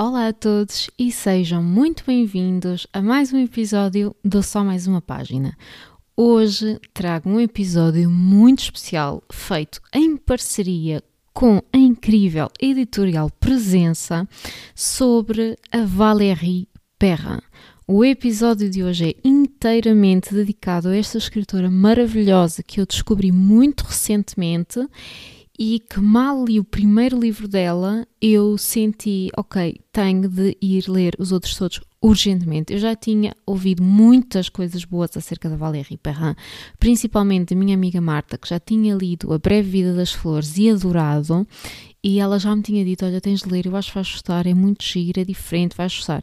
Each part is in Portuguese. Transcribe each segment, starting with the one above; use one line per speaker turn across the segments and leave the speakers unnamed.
Olá a todos e sejam muito bem-vindos a mais um episódio do Só Mais Uma Página. Hoje trago um episódio muito especial feito em parceria com a incrível editorial Presença sobre a Valérie Perrin. O episódio de hoje é inteiramente dedicado a esta escritora maravilhosa que eu descobri muito recentemente e que mal li o primeiro livro dela, eu senti, ok, tenho de ir ler os outros todos urgentemente. Eu já tinha ouvido muitas coisas boas acerca da Valérie Perrin, principalmente da minha amiga Marta, que já tinha lido A Breve Vida das Flores e adorado, e ela já me tinha dito, olha, tens de ler, eu acho que vais gostar, é muito giro, é diferente, vais gostar.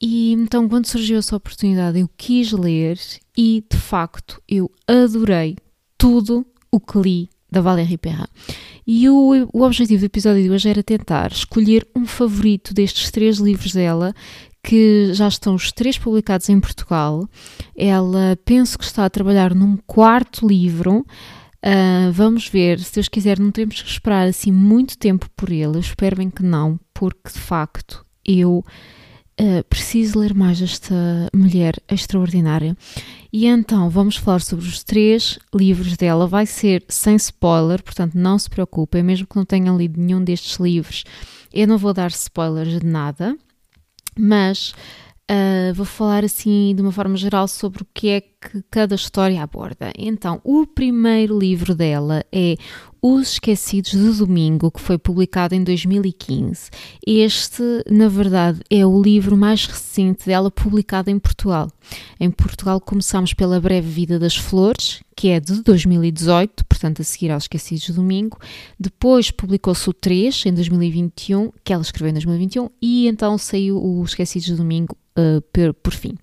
E então, quando surgiu essa oportunidade, eu quis ler e, de facto, eu adorei tudo o que li da Valérie Perrin. E o, o objetivo do episódio de hoje era tentar escolher um favorito destes três livros dela, que já estão os três publicados em Portugal. Ela penso que está a trabalhar num quarto livro. Uh, vamos ver, se Deus quiser, não temos que esperar assim muito tempo por ele. Eu espero bem que não, porque de facto eu uh, preciso ler mais esta mulher extraordinária. E então vamos falar sobre os três livros dela. Vai ser sem spoiler, portanto não se preocupem, mesmo que não tenham lido nenhum destes livros, eu não vou dar spoilers de nada, mas Uh, vou falar assim de uma forma geral sobre o que é que cada história aborda. Então, o primeiro livro dela é Os Esquecidos do Domingo, que foi publicado em 2015. Este, na verdade, é o livro mais recente dela publicado em Portugal. Em Portugal começamos pela Breve Vida das Flores, que é de 2018, portanto a seguir aos Esquecidos do Domingo. Depois publicou-se o 3 em 2021, que ela escreveu em 2021, e então saiu o Esquecidos do Domingo uh, por, por fim.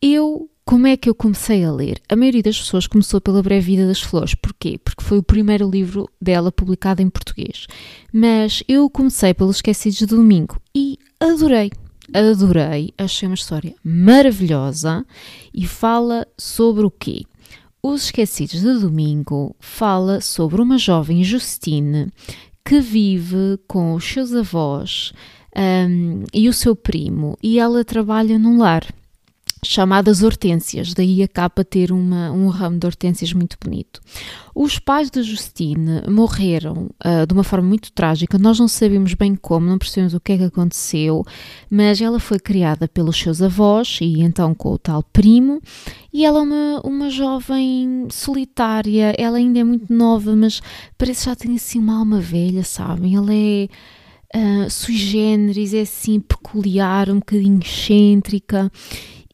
Eu como é que eu comecei a ler? A maioria das pessoas começou pela Breve Vida das Flores. Porquê? Porque foi o primeiro livro dela publicado em português. Mas eu comecei pelos Esquecidos de Domingo e adorei. Adorei, achei uma história maravilhosa e fala sobre o quê? Os Esquecidos de Domingo fala sobre uma jovem Justine que vive com os seus avós um, e o seu primo, e ela trabalha num lar chamadas hortênsias, daí a ter uma, um ramo de hortênsias muito bonito. Os pais da Justine morreram uh, de uma forma muito trágica, nós não sabemos bem como, não percebemos o que é que aconteceu, mas ela foi criada pelos seus avós e então com o tal primo, e ela é uma, uma jovem solitária, ela ainda é muito nova, mas parece que já tem assim uma alma velha, sabem? Ela é uh, sui generis, é assim peculiar, um bocadinho excêntrica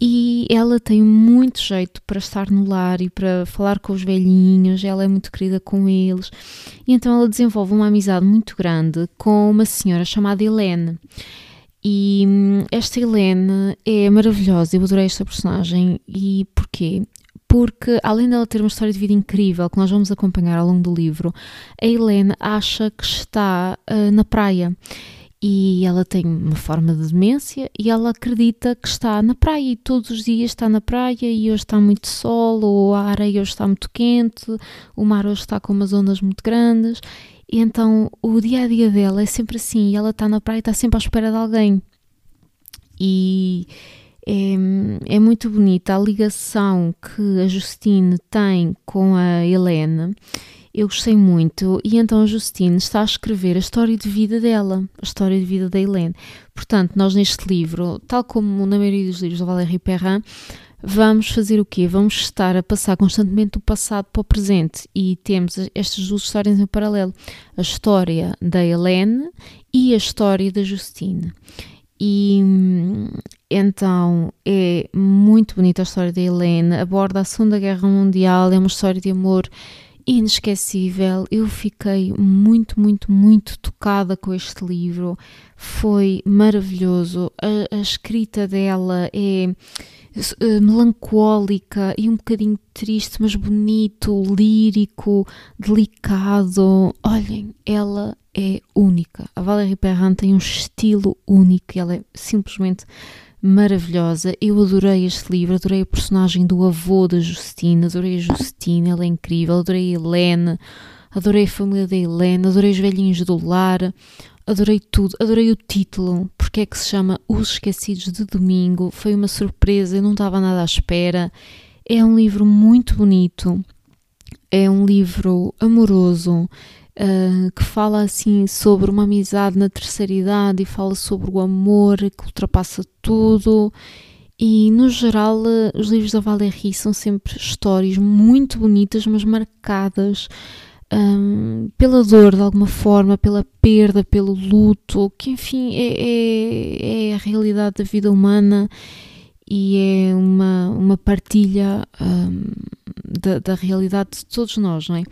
e ela tem muito jeito para estar no lar e para falar com os velhinhos, ela é muito querida com eles. E então ela desenvolve uma amizade muito grande com uma senhora chamada Helene. E hum, esta Helene é maravilhosa, eu adorei esta personagem. E porquê? Porque além dela ter uma história de vida incrível que nós vamos acompanhar ao longo do livro, a Helene acha que está uh, na praia. E ela tem uma forma de demência e ela acredita que está na praia e todos os dias está na praia e hoje está muito sol ou a areia hoje está muito quente, o mar hoje está com umas ondas muito grandes. E então o dia a dia dela é sempre assim e ela está na praia e está sempre à espera de alguém. E é, é muito bonita a ligação que a Justine tem com a Helena eu gostei muito e então a Justine está a escrever a história de vida dela, a história de vida da Helene. Portanto, nós neste livro, tal como na maioria dos livros da Valérie Perrin, vamos fazer o quê? Vamos estar a passar constantemente do passado para o presente e temos estas duas histórias em paralelo, a história da Helene e a história da Justine. E então é muito bonita a história da Helene, aborda a Segunda Guerra Mundial, é uma história de amor inesquecível. Eu fiquei muito, muito, muito tocada com este livro. Foi maravilhoso. A, a escrita dela é uh, melancólica e um bocadinho triste, mas bonito, lírico, delicado. Olhem, ela é única. A Valérie Perrin tem um estilo único e ela é simplesmente maravilhosa. Eu adorei este livro, adorei a personagem do avô da Justine, adorei a Justine, ela é incrível, adorei a Helene, adorei a família da Helene, adorei os velhinhos do lar, adorei tudo, adorei o título, porque é que se chama Os Esquecidos de Domingo, foi uma surpresa, eu não estava nada à espera. É um livro muito bonito, é um livro amoroso, uh, que fala assim sobre uma amizade na terceira idade e fala sobre o amor que ultrapassa tudo. E no geral, uh, os livros da Valérie são sempre histórias muito bonitas, mas marcadas um, pela dor de alguma forma, pela perda, pelo luto, que enfim é, é, é a realidade da vida humana e é uma, uma partilha um, da, da realidade de todos nós, não é?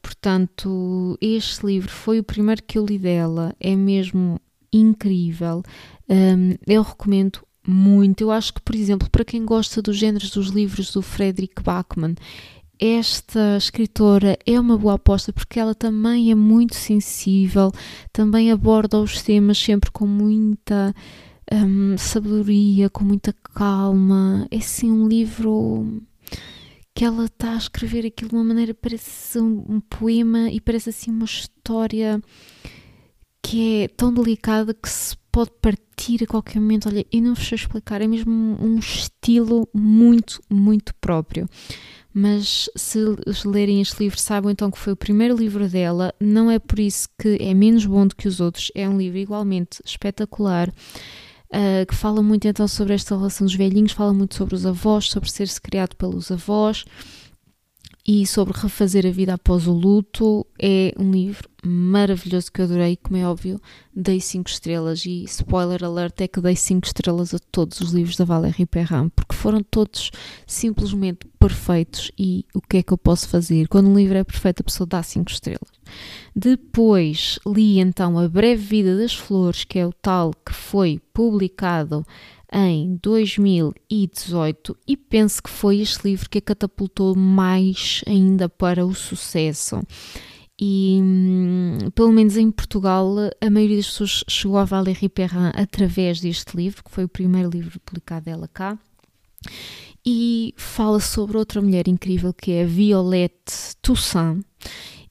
Portanto, este livro foi o primeiro que eu li dela, é mesmo incrível. Um, eu recomendo muito. Eu acho que, por exemplo, para quem gosta dos géneros dos livros do Frederick Bachmann, esta escritora é uma boa aposta porque ela também é muito sensível, também aborda os temas sempre com muita um, sabedoria, com muita calma. É sim um livro que ela está a escrever aquilo de uma maneira, parece um, poema e parece assim uma história que é tão delicada que se pode partir a qualquer momento. Olha, eu não vos sei explicar, é mesmo um, estilo muito, muito próprio. Mas se lerem este livro, saibam então que foi o primeiro livro dela. Não é por isso que é menos bom do que os outros, é um livro igualmente espetacular uh, que fala muito então sobre esta relação dos velhinhos, fala muito sobre os avós, sobre ser-se criado pelos avós e sobre refazer a vida após o luto. É um livro maravilhoso que eu adorei, como é óbvio, dei 5 estrelas e spoiler alert é que dei 5 estrelas a todos os livros da Valérie Perrin, porque foram todos simplesmente perfeitos e o que é que eu posso fazer? Quando um livro é perfeito a pessoa dá 5 estrelas. Depois li então A Breve Vida das Flores, que é o tal que foi publicado em 2018 e penso que foi este livro que a catapultou mais ainda para o sucesso. E hum, pelo menos em Portugal, a maioria das pessoas chegou a Valérie Perrin através deste livro, que foi o primeiro livro publicado dela cá. E fala sobre outra mulher incrível que é Violette Toussaint.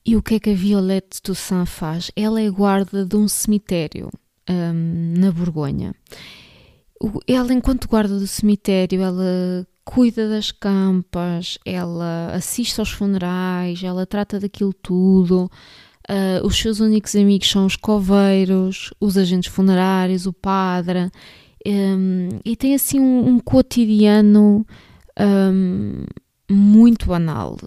E o que é que a Violette Toussaint faz? Ela é guarda de um cemitério um, na Borgonha ela, enquanto guarda do cemitério, ela cuida das campas, ela assiste aos funerais, ela trata daquilo tudo. Uh, os seus únicos amigos são os coveiros, os agentes funerários, o padre, um, e tem assim um, um cotidiano um, muito banal.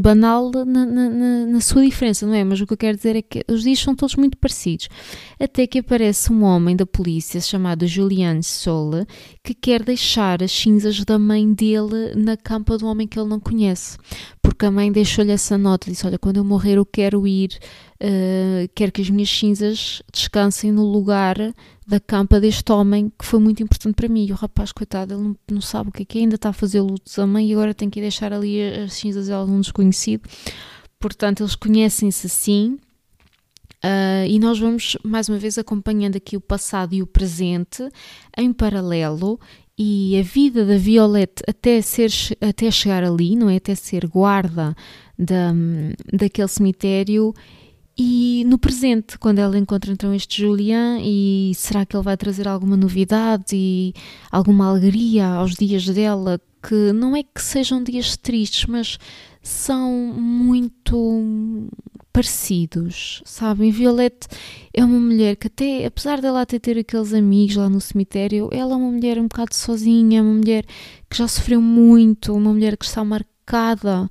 Banal na, na, na, sua diferença, não é? Mas o que eu quero dizer é que os dias são todos muito parecidos. Até que aparece um homem da polícia chamado Julian Sole que quer deixar as cinzas da mãe dele na campa de um homem que ele não conhece. Porque a mãe deixou-lhe essa nota: disse, Olha, quando eu morrer, eu quero ir, uh, quero que as minhas cinzas descansem no lugar da campa deste homem que foi muito importante para mim. E o rapaz, coitado, ele não, não sabe o que é que é, ainda está a fazer lutos a mãe e agora tem que deixar ali as cinzas de algum desconhecido. Portanto, eles conhecem-se assim. Uh, e nós vamos mais uma vez acompanhando aqui o passado e o presente em paralelo e a vida da Violette até, ser, até chegar ali, não é? Até ser guarda da, daquele cemitério e no presente, quando ela encontra então este Julian, e será que ele vai trazer alguma novidade e alguma alegria aos dias dela? Que não é que sejam dias tristes, mas são muito parecidos, sabem? Violette é uma mulher que até, apesar dela até ter aqueles amigos lá no cemitério, ela é uma mulher um bocado sozinha, uma mulher que já sofreu muito, uma mulher que está marcada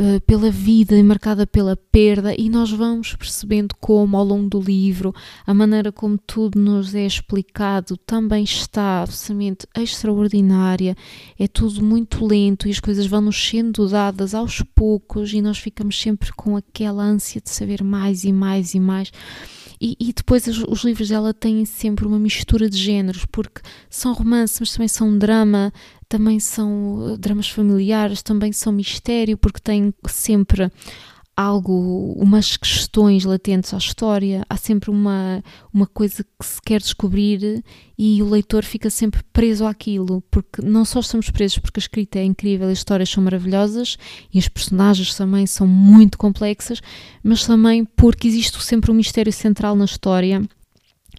eh, pela vida e marcada pela perda, e nós vamos percebendo como, ao longo do livro, a maneira como tudo nos é explicado também está absolutamente extraordinária. É tudo muito lento e as coisas vão nos sendo dadas aos poucos, e nós ficamos sempre com aquela ânsia de saber mais e mais e mais. E, e, depois os, os, livros dela têm sempre uma mistura de géneros, porque são romances, mas também são drama, também são uh, dramas familiares, também são mistério, porque têm sempre algo, umas questões latentes à história, há sempre uma, uma coisa que se quer descobrir e o leitor fica sempre preso àquilo, porque não só estamos presos porque a escrita é incrível, as histórias são maravilhosas e as personagens também são muito complexas, mas também porque existe sempre um mistério central na história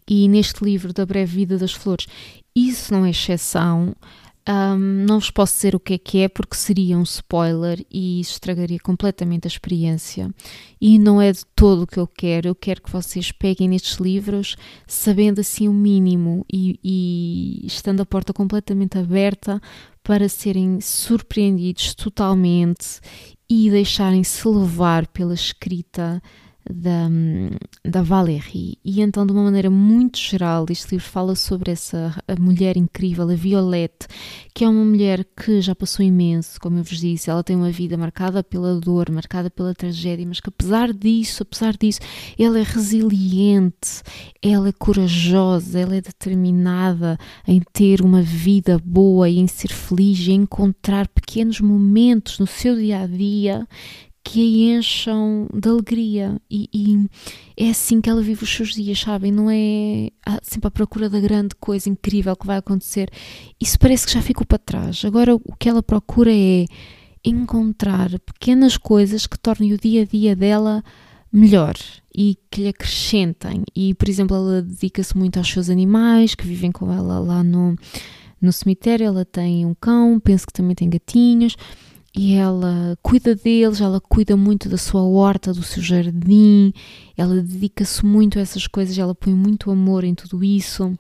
e neste livro da breve vida das flores isso não é exceção. Um, não vos posso dizer o que é que é porque seria um spoiler e estragaria completamente a experiência. E não é de todo o que eu quero. Eu quero que vocês peguem nestes livros sabendo assim o mínimo e, e estando a porta completamente aberta para serem surpreendidos totalmente e deixarem-se levar pela escrita da, da Valérie. E então, de uma maneira muito geral, este livro fala sobre essa mulher incrível, a Violette, que é uma mulher que já passou imenso, como eu vos disse, ela tem uma vida marcada pela dor, marcada pela tragédia, mas que apesar disso, apesar disso, ela é resiliente, ela é corajosa, ela é determinada em ter uma vida boa e em ser feliz e encontrar pequenos momentos no seu dia a dia que a encham de alegria e, e, é assim que ela vive os seus dias, sabem? Não é sempre à procura da grande coisa incrível que vai acontecer. Isso parece que já ficou para trás. Agora o que ela procura é encontrar pequenas coisas que tornem o dia a dia dela melhor e que lhe acrescentem. E, por exemplo, ela dedica-se muito aos seus animais que vivem com ela lá no, no cemitério. Ela tem um cão, penso que também tem gatinhos e ela cuida deles, ela cuida muito da sua horta, do seu jardim, ela dedica-se muito a essas coisas, ela põe muito amor em tudo isso.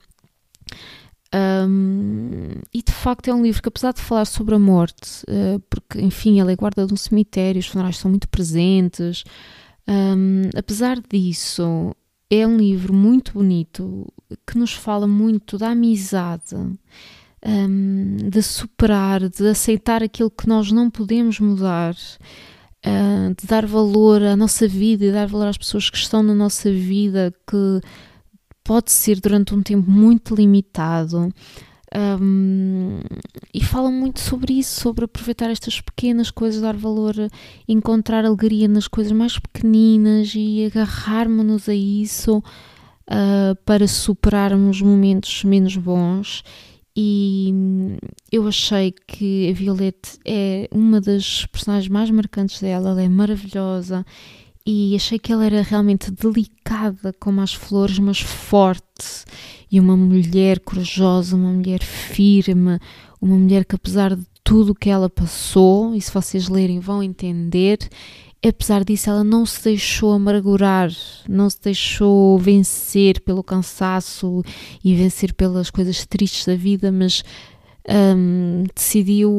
Um, e de facto é um livro que, apesar de falar sobre a morte, uh, porque enfim, ela é guarda de um cemitério, os funerais são muito presentes, um, apesar disso, é um livro muito bonito que nos fala muito da amizade um, de superar, de aceitar aquilo que nós não podemos mudar, uh, de dar valor à nossa vida e dar valor às pessoas que estão na nossa vida, que pode ser durante um tempo muito limitado. Um, e falam muito sobre isso, sobre aproveitar estas pequenas coisas, dar valor, encontrar alegria nas coisas mais pequeninas e agarrarmos-nos a isso uh, para superarmos momentos menos bons e eu achei que a Violette é uma das personagens mais marcantes dela, ela é maravilhosa. E achei que ela era realmente delicada como as flores, mas forte. E uma mulher corajosa, uma mulher firme, uma mulher que apesar de tudo o que ela passou, e se vocês lerem vão entender, apesar disso, ela não se deixou amargurar, não se deixou vencer pelo cansaço e vencer pelas coisas tristes da vida, mas um, decidiu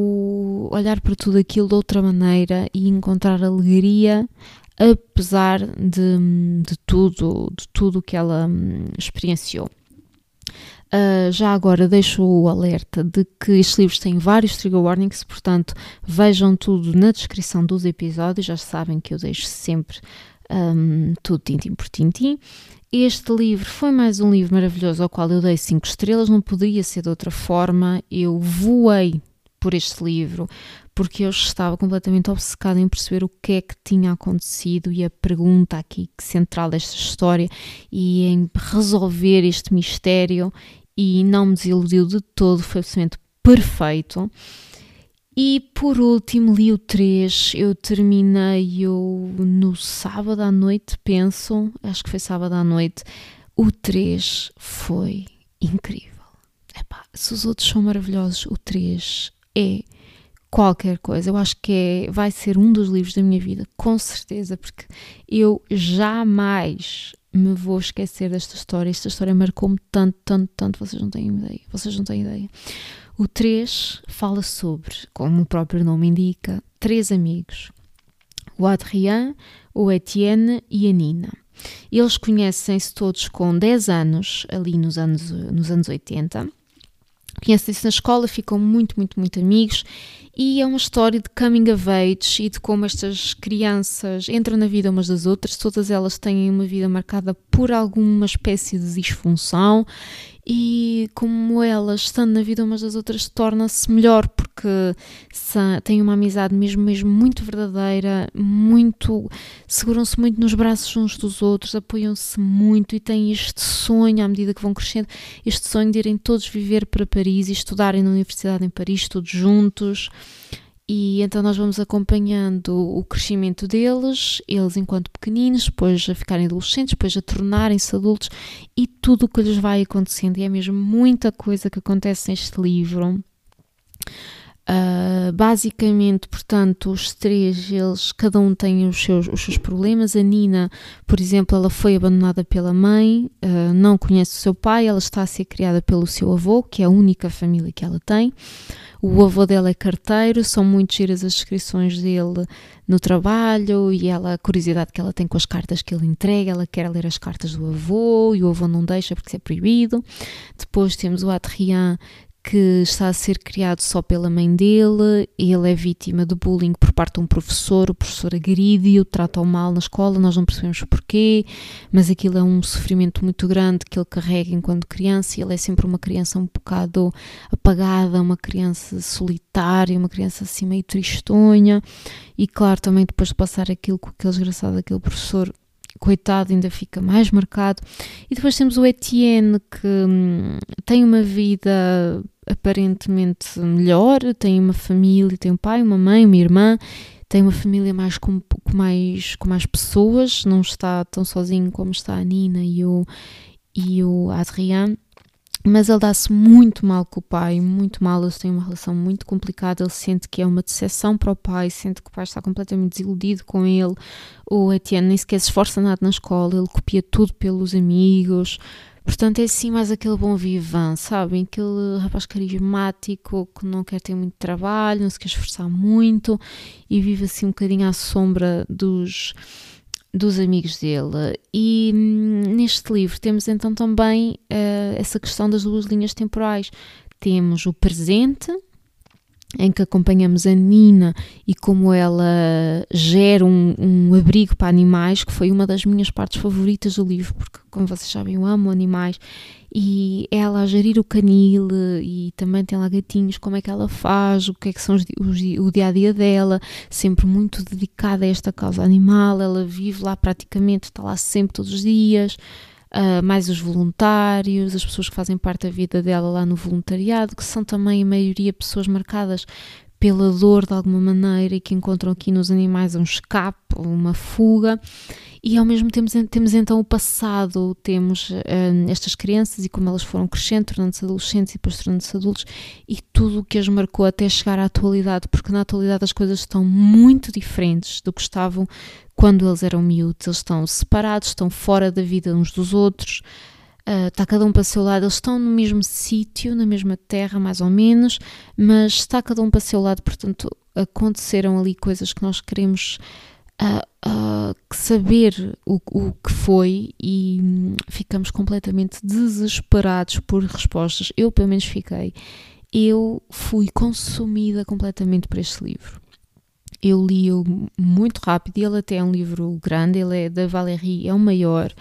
olhar para tudo aquilo de outra maneira e encontrar alegria apesar de, de tudo, de tudo que ela hum, experienciou. Uh, já agora deixo o alerta de que estes livros têm vários trigger warnings, portanto vejam tudo na descrição dos episódios, já sabem que eu deixo sempre um, tudo tintim por tintim. Este livro foi mais um livro maravilhoso ao qual eu dei 5 estrelas, não poderia ser de outra forma. Eu voei por este livro porque eu estava completamente obcecada em perceber o que é que tinha acontecido e a pergunta aqui central desta história e em resolver este mistério e não me desiludiu de todo, foi absolutamente perfeito. E por último, li o 3, eu terminei-o no sábado à noite, penso, acho que foi sábado à noite. O 3 foi incrível. Epá, se os outros são maravilhosos, o 3 é qualquer coisa. Eu acho que é, vai ser um dos livros da minha vida, com certeza, porque eu jamais me vou esquecer desta história. Esta história marcou-me tanto, tanto, tanto, vocês não têm ideia. Vocês não têm ideia. O 3 fala sobre, como o próprio nome indica, três amigos: o Adrien, o Etienne e a Nina. Eles conhecem-se todos com 10 anos, ali nos anos, nos anos 80. Conhecem-se na escola, ficam muito, muito, muito amigos e é uma história de coming of age e de como estas crianças entram na vida umas das outras, todas elas têm uma vida marcada por alguma espécie de disfunção e como elas, estando na vida umas das outras, torna-se melhor porque têm uma amizade mesmo, mesmo muito verdadeira, muito seguram-se muito nos braços uns dos outros, apoiam-se muito e têm este sonho à medida que vão crescendo, este sonho de irem todos viver para Paris e estudarem na Universidade em Paris, todos juntos. E então nós vamos acompanhando o crescimento deles, eles enquanto pequeninos, depois a ficarem adolescentes, depois a tornarem-se adultos e tudo o que lhes vai acontecendo. E é mesmo muita coisa que acontece neste livro. Uh, basicamente, portanto, os três, eles, cada um tem os seus, os seus problemas. A Nina, por exemplo, ela foi abandonada pela mãe, uh, não conhece o seu pai, ela está a ser criada pelo seu avô, que é a única família que ela tem. O avô dela é carteiro, são muito giras as descrições dele no trabalho e ela, a curiosidade que ela tem com as cartas que ele entrega, ela quer ler as cartas do avô e o avô não deixa porque é proibido. Depois temos o Adrien que está a ser criado só pela mãe dele, ele é vítima de bullying por parte de um professor, o professor agride-o, trata-o mal na escola, nós não percebemos porquê, mas aquilo é um sofrimento muito grande que ele carrega enquanto criança e ele é sempre uma criança um bocado apagada, uma criança solitária, uma criança assim meio tristonha e claro, também depois de passar aquilo com aquele desgraçado, aquele professor coitado ainda fica mais marcado. E depois temos o Etienne que hum, tem uma vida aparentemente melhor, tem uma família, tem um pai, uma mãe, uma irmã, tem uma família mais com, com mais, com mais pessoas, não está tão sozinho como está a Nina e o, e o Adrien mas ele dá-se muito mal com o pai, muito mal. Eles têm uma relação muito complicada. Ele sente que é uma decepção para o pai, sente que o pai está completamente desiludido com ele. O Etienne nem sequer se esforça nada na escola, ele copia tudo pelos amigos. Portanto, é assim mais aquele bom vivan, sabem? Aquele rapaz carismático que não quer ter muito trabalho, não se quer esforçar muito e vive assim um bocadinho à sombra dos dos amigos dele. E hum, neste livro temos então também uh, essa questão das duas linhas temporais. Temos o presente, em que acompanhamos a Nina e como ela gera um, um, abrigo para animais, que foi uma das minhas partes favoritas do livro, porque, como vocês sabem, eu amo animais. E ela a gerir o canil e também tem lá gatinhos, como é que ela faz, o que é que são os, os, o dia a dia dela, sempre muito dedicada a esta causa animal. Ela vive lá praticamente, está lá sempre todos os dias uh, mais os voluntários, as pessoas que fazem parte da vida dela lá no voluntariado, que são também a maioria pessoas marcadas pela dor de alguma maneira e que encontram aqui nos animais um escape, uma fuga e ao mesmo tempo temos então o passado, temos uh, estas crianças e como elas foram crescendo, tornando-se adolescentes e depois tornando-se adultos e tudo o que as marcou até chegar à atualidade, porque na atualidade as coisas estão muito diferentes do que estavam quando eles eram miúdos, eles estão separados, estão fora da vida uns dos outros, uh, está cada um para o seu lado, eles estão no mesmo sítio, na mesma terra, mais ou menos, mas está cada um para o seu lado, portanto aconteceram ali coisas que nós queremos uh, uh, saber o, o que foi e hum, ficamos completamente desesperados por respostas. Eu, pelo menos, fiquei. Eu fui consumida completamente por este livro. Eu li-o muito rápido, ele até é um livro grande, ele é da Valérie, é o maior,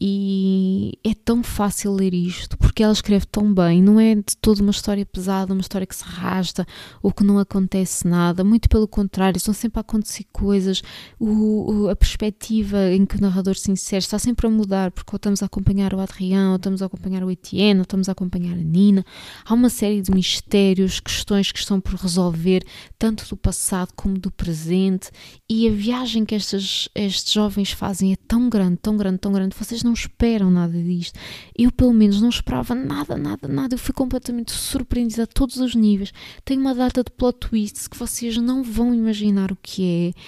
e é tão fácil ler isto porque ela escreve tão bem, não é de toda uma história pesada, uma história que se arrasta ou que não acontece nada, muito pelo contrário, estão sempre a acontecer coisas, o, o, a perspectiva em que o narrador se insere está sempre a mudar, porque ou estamos a acompanhar o Adrien, ou estamos a acompanhar o Etienne, ou estamos a acompanhar a Nina, há uma série de mistérios, questões que estão por resolver, tanto do passado como do presente, e a viagem que estes, estes jovens fazem é tão grande, tão grande, tão grande, vocês não esperam nada disto. Eu, pelo menos, não esperava nada, nada, nada. Eu fui completamente surpreendida a todos os níveis. Tem uma data de plot twists que vocês não vão imaginar o que é.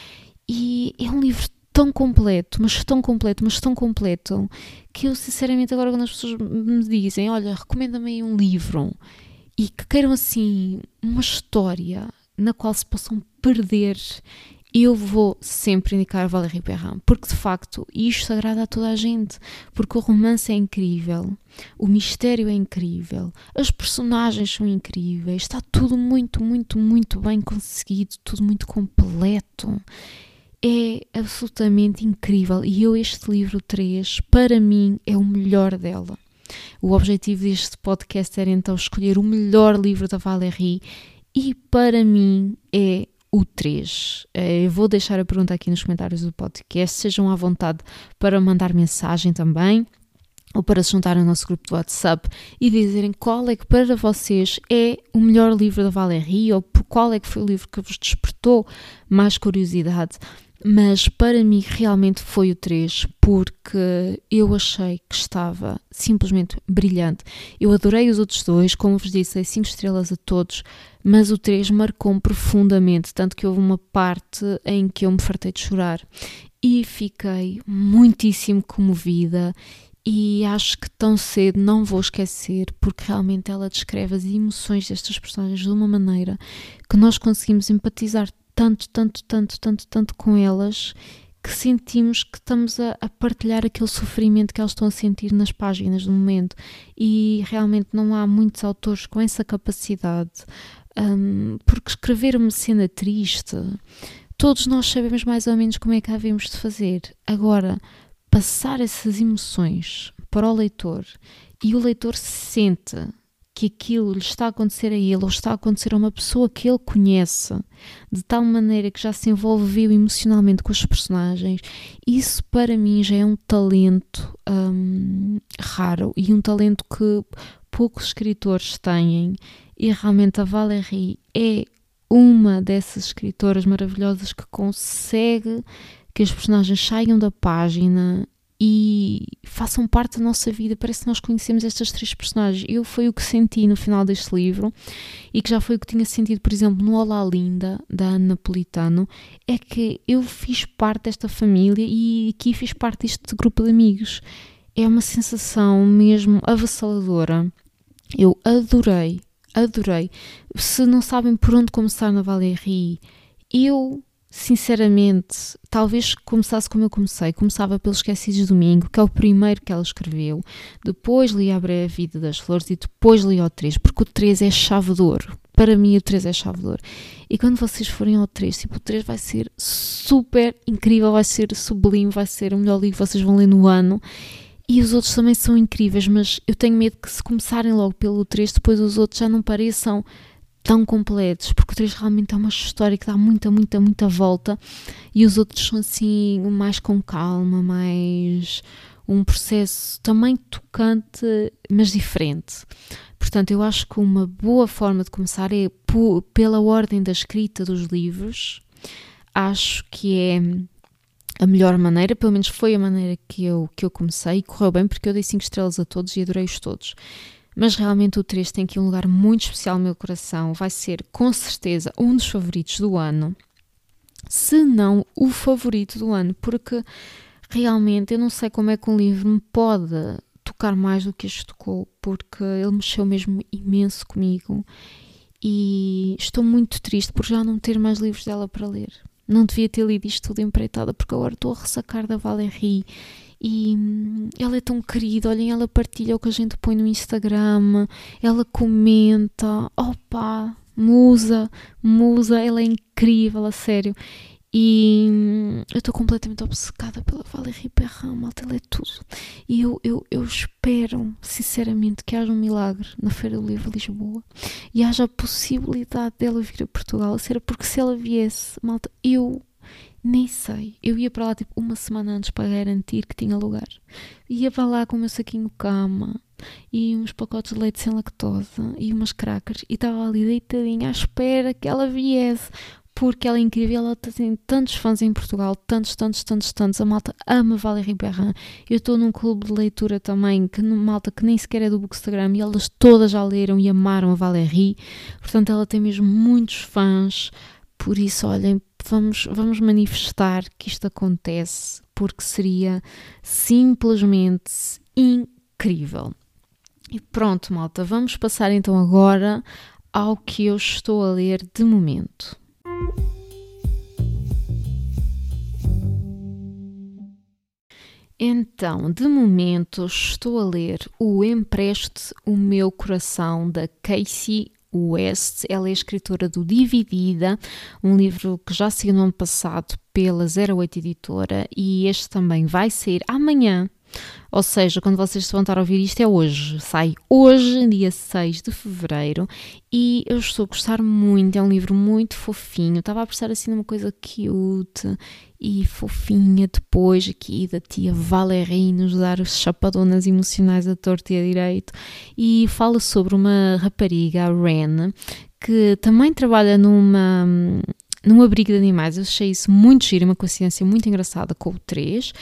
E é um livro tão completo, mas tão completo, mas tão completo, que eu, sinceramente, agora quando as pessoas me dizem, olha, recomenda-me aí um livro e que queiram assim uma história na qual se possam perder eu vou sempre indicar Valérie Perrin, porque de facto isto agrada a toda a gente, porque o romance é incrível, o mistério é incrível, as personagens são incríveis, está tudo muito, muito, muito bem conseguido, tudo muito completo. É absolutamente incrível e eu este livro 3, para mim, é o melhor dela. O objetivo deste podcast era então escolher o melhor livro da Valérie e para mim é o 3. Eh, eu vou deixar a pergunta aqui nos comentários do podcast. Sejam à vontade para mandar mensagem também ou para se juntarem ao nosso grupo do WhatsApp e dizerem qual é que para vocês é o melhor livro da Valérie ou qual é que foi o livro que vos despertou mais curiosidade. Mas para mim realmente foi o 3, porque eu achei que estava simplesmente brilhante. Eu adorei os outros dois, como vos disse, 5 estrelas a todos, mas o 3 marcou-me profundamente, tanto que houve uma parte em que eu me fartei de chorar e fiquei muitíssimo comovida e acho que tão cedo não vou esquecer, porque realmente ela descreve as emoções destas personagens de uma maneira que nós conseguimos empatizar tanto, tanto, tanto, tanto, tanto com elas que sentimos que estamos a, a, partilhar aquele sofrimento que elas estão a sentir nas páginas do momento. E realmente não há muitos autores com essa capacidade, um, porque escrever uma cena triste, todos nós sabemos mais ou menos como é que havemos de fazer. Agora, passar essas emoções para o leitor e o leitor sente que aquilo lhe está a acontecer a ele ou está a acontecer a uma pessoa que ele conhece de tal maneira que já se envolveu emocionalmente com os personagens, isso para mim já é um talento hum, raro e um talento que poucos escritores têm. E realmente a Valérie é uma dessas escritoras maravilhosas que consegue que as personagens saiam da página e façam parte da nossa vida. Parece que nós conhecemos estas três personagens. Eu foi o que senti no final deste livro e que já foi o que tinha sentido, por exemplo, no Olá Linda, da Ana Napolitano, é que eu fiz parte desta família e aqui fiz parte deste grupo de amigos. É uma sensação mesmo avassaladora. Eu adorei, adorei. Se não sabem por onde começar na Valérie, eu sinceramente, talvez começasse como eu comecei. Começava pelos Esquecidos Domingo, que é o primeiro que ela escreveu. Depois li A Breve Vida das Flores e depois li o 3, porque o 3 é chave de ouro. Para mim, o 3 é chave de ouro. E quando vocês forem ao 3, tipo, o 3 vai ser super incrível, vai ser sublime, vai ser o melhor livro que vocês vão ler no ano. E os outros também são incríveis, mas eu tenho medo que se começarem logo pelo 3, depois os outros já não pareçam tão completos, porque o 3 realmente é uma história que dá muita, muita, muita volta e os outros são assim, mais com calma, mais um processo também tocante, mas diferente. Portanto, eu acho que uma boa forma de começar é pela ordem da escrita dos livros. Acho que é a melhor maneira, pelo menos foi a maneira que eu, que eu comecei e correu bem porque eu dei 5 estrelas a todos e adorei-os todos mas realmente o 3 tem aqui um lugar muito especial no meu coração. Vai ser com certeza um dos favoritos do ano, se não o favorito do ano, porque realmente eu não sei como é que um livro me pode tocar mais do que este tocou, porque ele mexeu mesmo imenso comigo e estou muito triste por já não ter mais livros dela para ler. Não devia ter lido isto tudo empreitada, porque agora estou a ressacar da Valérie e hum, ela é tão querida, olhem, ela partilha o que a gente põe no Instagram, ela comenta, opa, musa, musa, ela é incrível, a sério. E hum, eu estou completamente obcecada pela Valérie Perrin, malta, ela é tudo. E eu, eu, eu espero, sinceramente, que haja um milagre na Feira do Livro Lisboa e haja a possibilidade dela vir a Portugal. Será porque se ela viesse, malta, eu nem sei. Eu ia para lá tipo uma semana antes para garantir que tinha lugar. Ia para lá com o meu saquinho cama e uns pacotes de leite sem lactose e umas crackers e estava ali deitadinha à espera que ela viesse. Porque ela é incrível, ela tem tantos fãs em Portugal, tantos, tantos, tantos, tantos. A malta ama Valérie Perrin. Eu estou num clube de leitura também, que malta que nem sequer é do Bookstagram, e elas todas já leram e amaram a Valérie. Portanto, ela tem mesmo muitos fãs. Por isso, olhem, vamos, vamos manifestar que isto acontece, porque seria simplesmente incrível. E pronto, malta, vamos passar então agora ao que eu estou a ler de momento. Então, de momento, estou a ler O Empreste o Meu Coração da Casey West. Ela é escritora do Dividida, um livro que já saiu no ano passado pela 08 Editora e este também vai sair amanhã. Ou seja, quando vocês se vão estar a ouvir isto é hoje. Sai hoje, dia 6 de fevereiro, e eu estou a gostar muito. É um livro muito fofinho. Estava a prestar assim numa coisa cute e fofinha depois aqui da tia Valérie nos dar os chapadonas emocionais a torto e a direito. E fala sobre uma rapariga, a Ren, que também trabalha numa num abrigo de animais. Eu achei isso muito giro, uma coincidência muito engraçada com o 3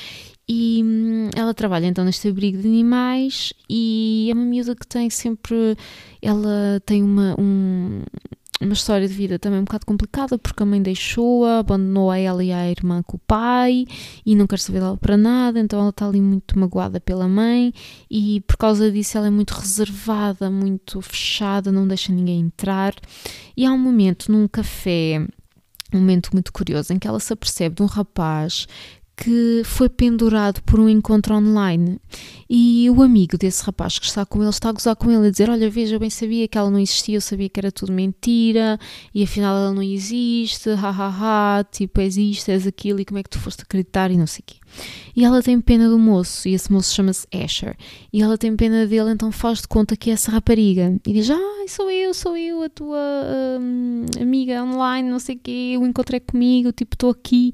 e hum, ela trabalha então neste abrigo de animais e é uma miúda que tem sempre. Ela tem uma, um, uma história de vida também um bocado complicada porque a mãe deixou-a, abandonou a ela e a irmã com o pai e não quer saber dela para nada, então ela está ali muito magoada pela mãe e por causa disso ela é muito reservada, muito fechada, não deixa ninguém entrar. E há um momento num café um momento muito curioso em que ela se apercebe de um rapaz que foi pendurado por um encontro online. E o amigo desse rapaz que está com ele está a gozar com ele a dizer olha veja eu bem sabia que ela não existia eu sabia que era tudo mentira e afinal ela não existe ha ha ha tipo és isto és aquilo e como é que tu foste acreditar e não sei o quê. E ela tem pena do moço e esse moço chama-se Asher. E ela tem pena dele então faz de conta que é essa rapariga. E diz ah sou eu sou eu a tua hum, amiga online não sei o quê eu encontrei comigo tipo estou aqui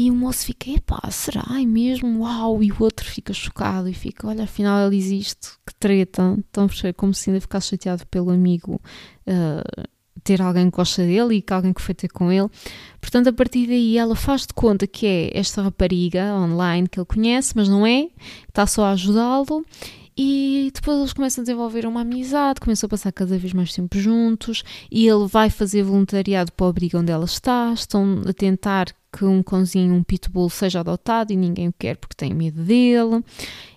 e o moço fica, epá, será? Ai mesmo? Uau! E o outro fica chocado e fica, olha, afinal ele existe, que treta. Então, como se ainda ficasse chateado pelo amigo uh, ter alguém que gosta dele e que alguém que foi ter com ele. Portanto, a partir daí ela faz de conta que é esta rapariga online que ele conhece, mas não é, está só a ajudá-lo e depois eles começam a desenvolver uma amizade, começam a passar cada vez mais tempo juntos e ele vai fazer voluntariado para o abrigo onde ela está. Estão a tentar que um cãozinho, um pitbull, seja adotado e ninguém o quer porque tem medo dele.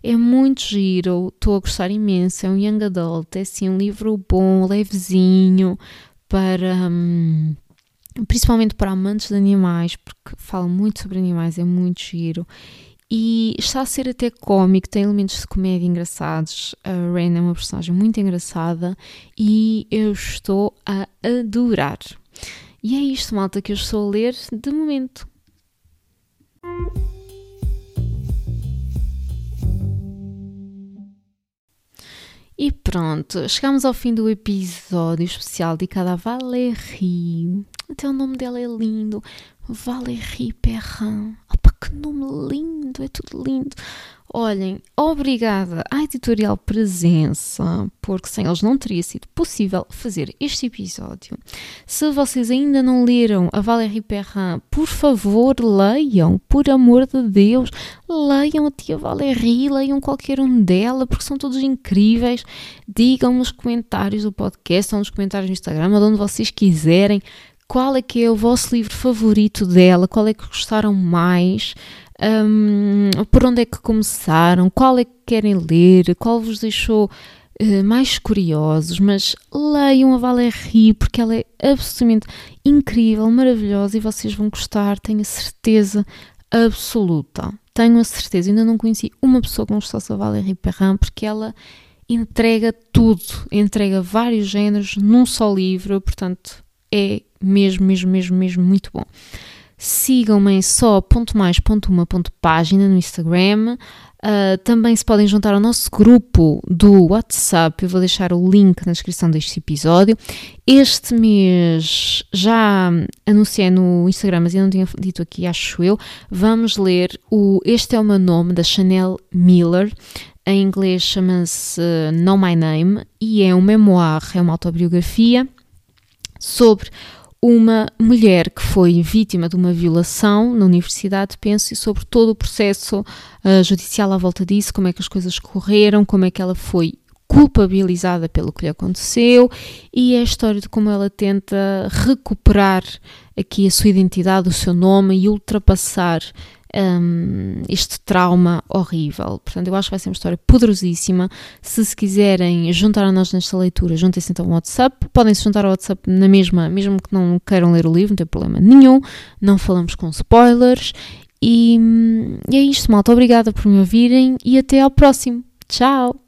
É muito giro, estou a gostar imenso. É um young adult, é assim um livro bom, levezinho, para. Hum, principalmente para amantes de animais, porque fala muito sobre animais, é muito giro e está a ser até cómico, tem elementos de comédia engraçados. A Rain é uma personagem muito engraçada e eu estou a adorar. E é isto, malta, que eu estou a ler de momento. E pronto, chegamos ao fim do episódio especial dedicado a Valérie. Até o nome dela é lindo. Valérie Perrin. Que nome lindo, é tudo lindo. Olhem, obrigada à editorial Presença, porque sem eles não teria sido possível fazer este episódio. Se vocês ainda não leram a Valérie Perrin, por favor, leiam, por amor de Deus, leiam a tia Valérie, leiam qualquer um dela, porque são todos incríveis. Digam nos comentários do podcast ou nos comentários no Instagram, ou de onde vocês quiserem, qual é que é o vosso livro favorito dela, qual é que gostaram mais, um, por onde é que começaram, qual é que querem ler, qual vos deixou uh, mais curiosos, mas leiam a Valérie porque ela é absolutamente incrível, maravilhosa e vocês vão gostar, tenho a certeza absoluta. Tenho a certeza, ainda não conheci uma pessoa que não gostasse da Valérie Perrin porque ela entrega tudo, entrega vários géneros num só livro, portanto é mesmo, mesmo, mesmo, mesmo muito bom. Sigam-me em só ponto mais ponto uma ponto página no Instagram. Uh, também se podem juntar ao nosso grupo do WhatsApp. Eu vou deixar o link na descrição deste episódio. Este mês já anunciei no Instagram, mas eu não tinha dito aqui, acho eu. Vamos ler o Este é o meu nome da Chanel Miller. Em inglês chama-se Know My Name e é um memoir, é uma autobiografia sobre uma mulher que foi vítima de uma violação na universidade, penso, e sobre todo o processo uh, judicial à volta disso, como é que as coisas correram, como é que ela foi culpabilizada pelo que lhe aconteceu e é a história de como ela tenta recuperar aqui a sua identidade, o seu nome e ultrapassar um, este trauma horrível. Portanto, eu acho que vai ser uma história poderosíssima. Se se quiserem juntar a nós nesta leitura, juntem-se então ao WhatsApp. Podem se juntar ao WhatsApp na mesma, mesmo que não queiram ler o livro, não tem problema nenhum. Não falamos com spoilers. E, e é isto, malta. Obrigada por me ouvirem e até ao próximo. Tchau!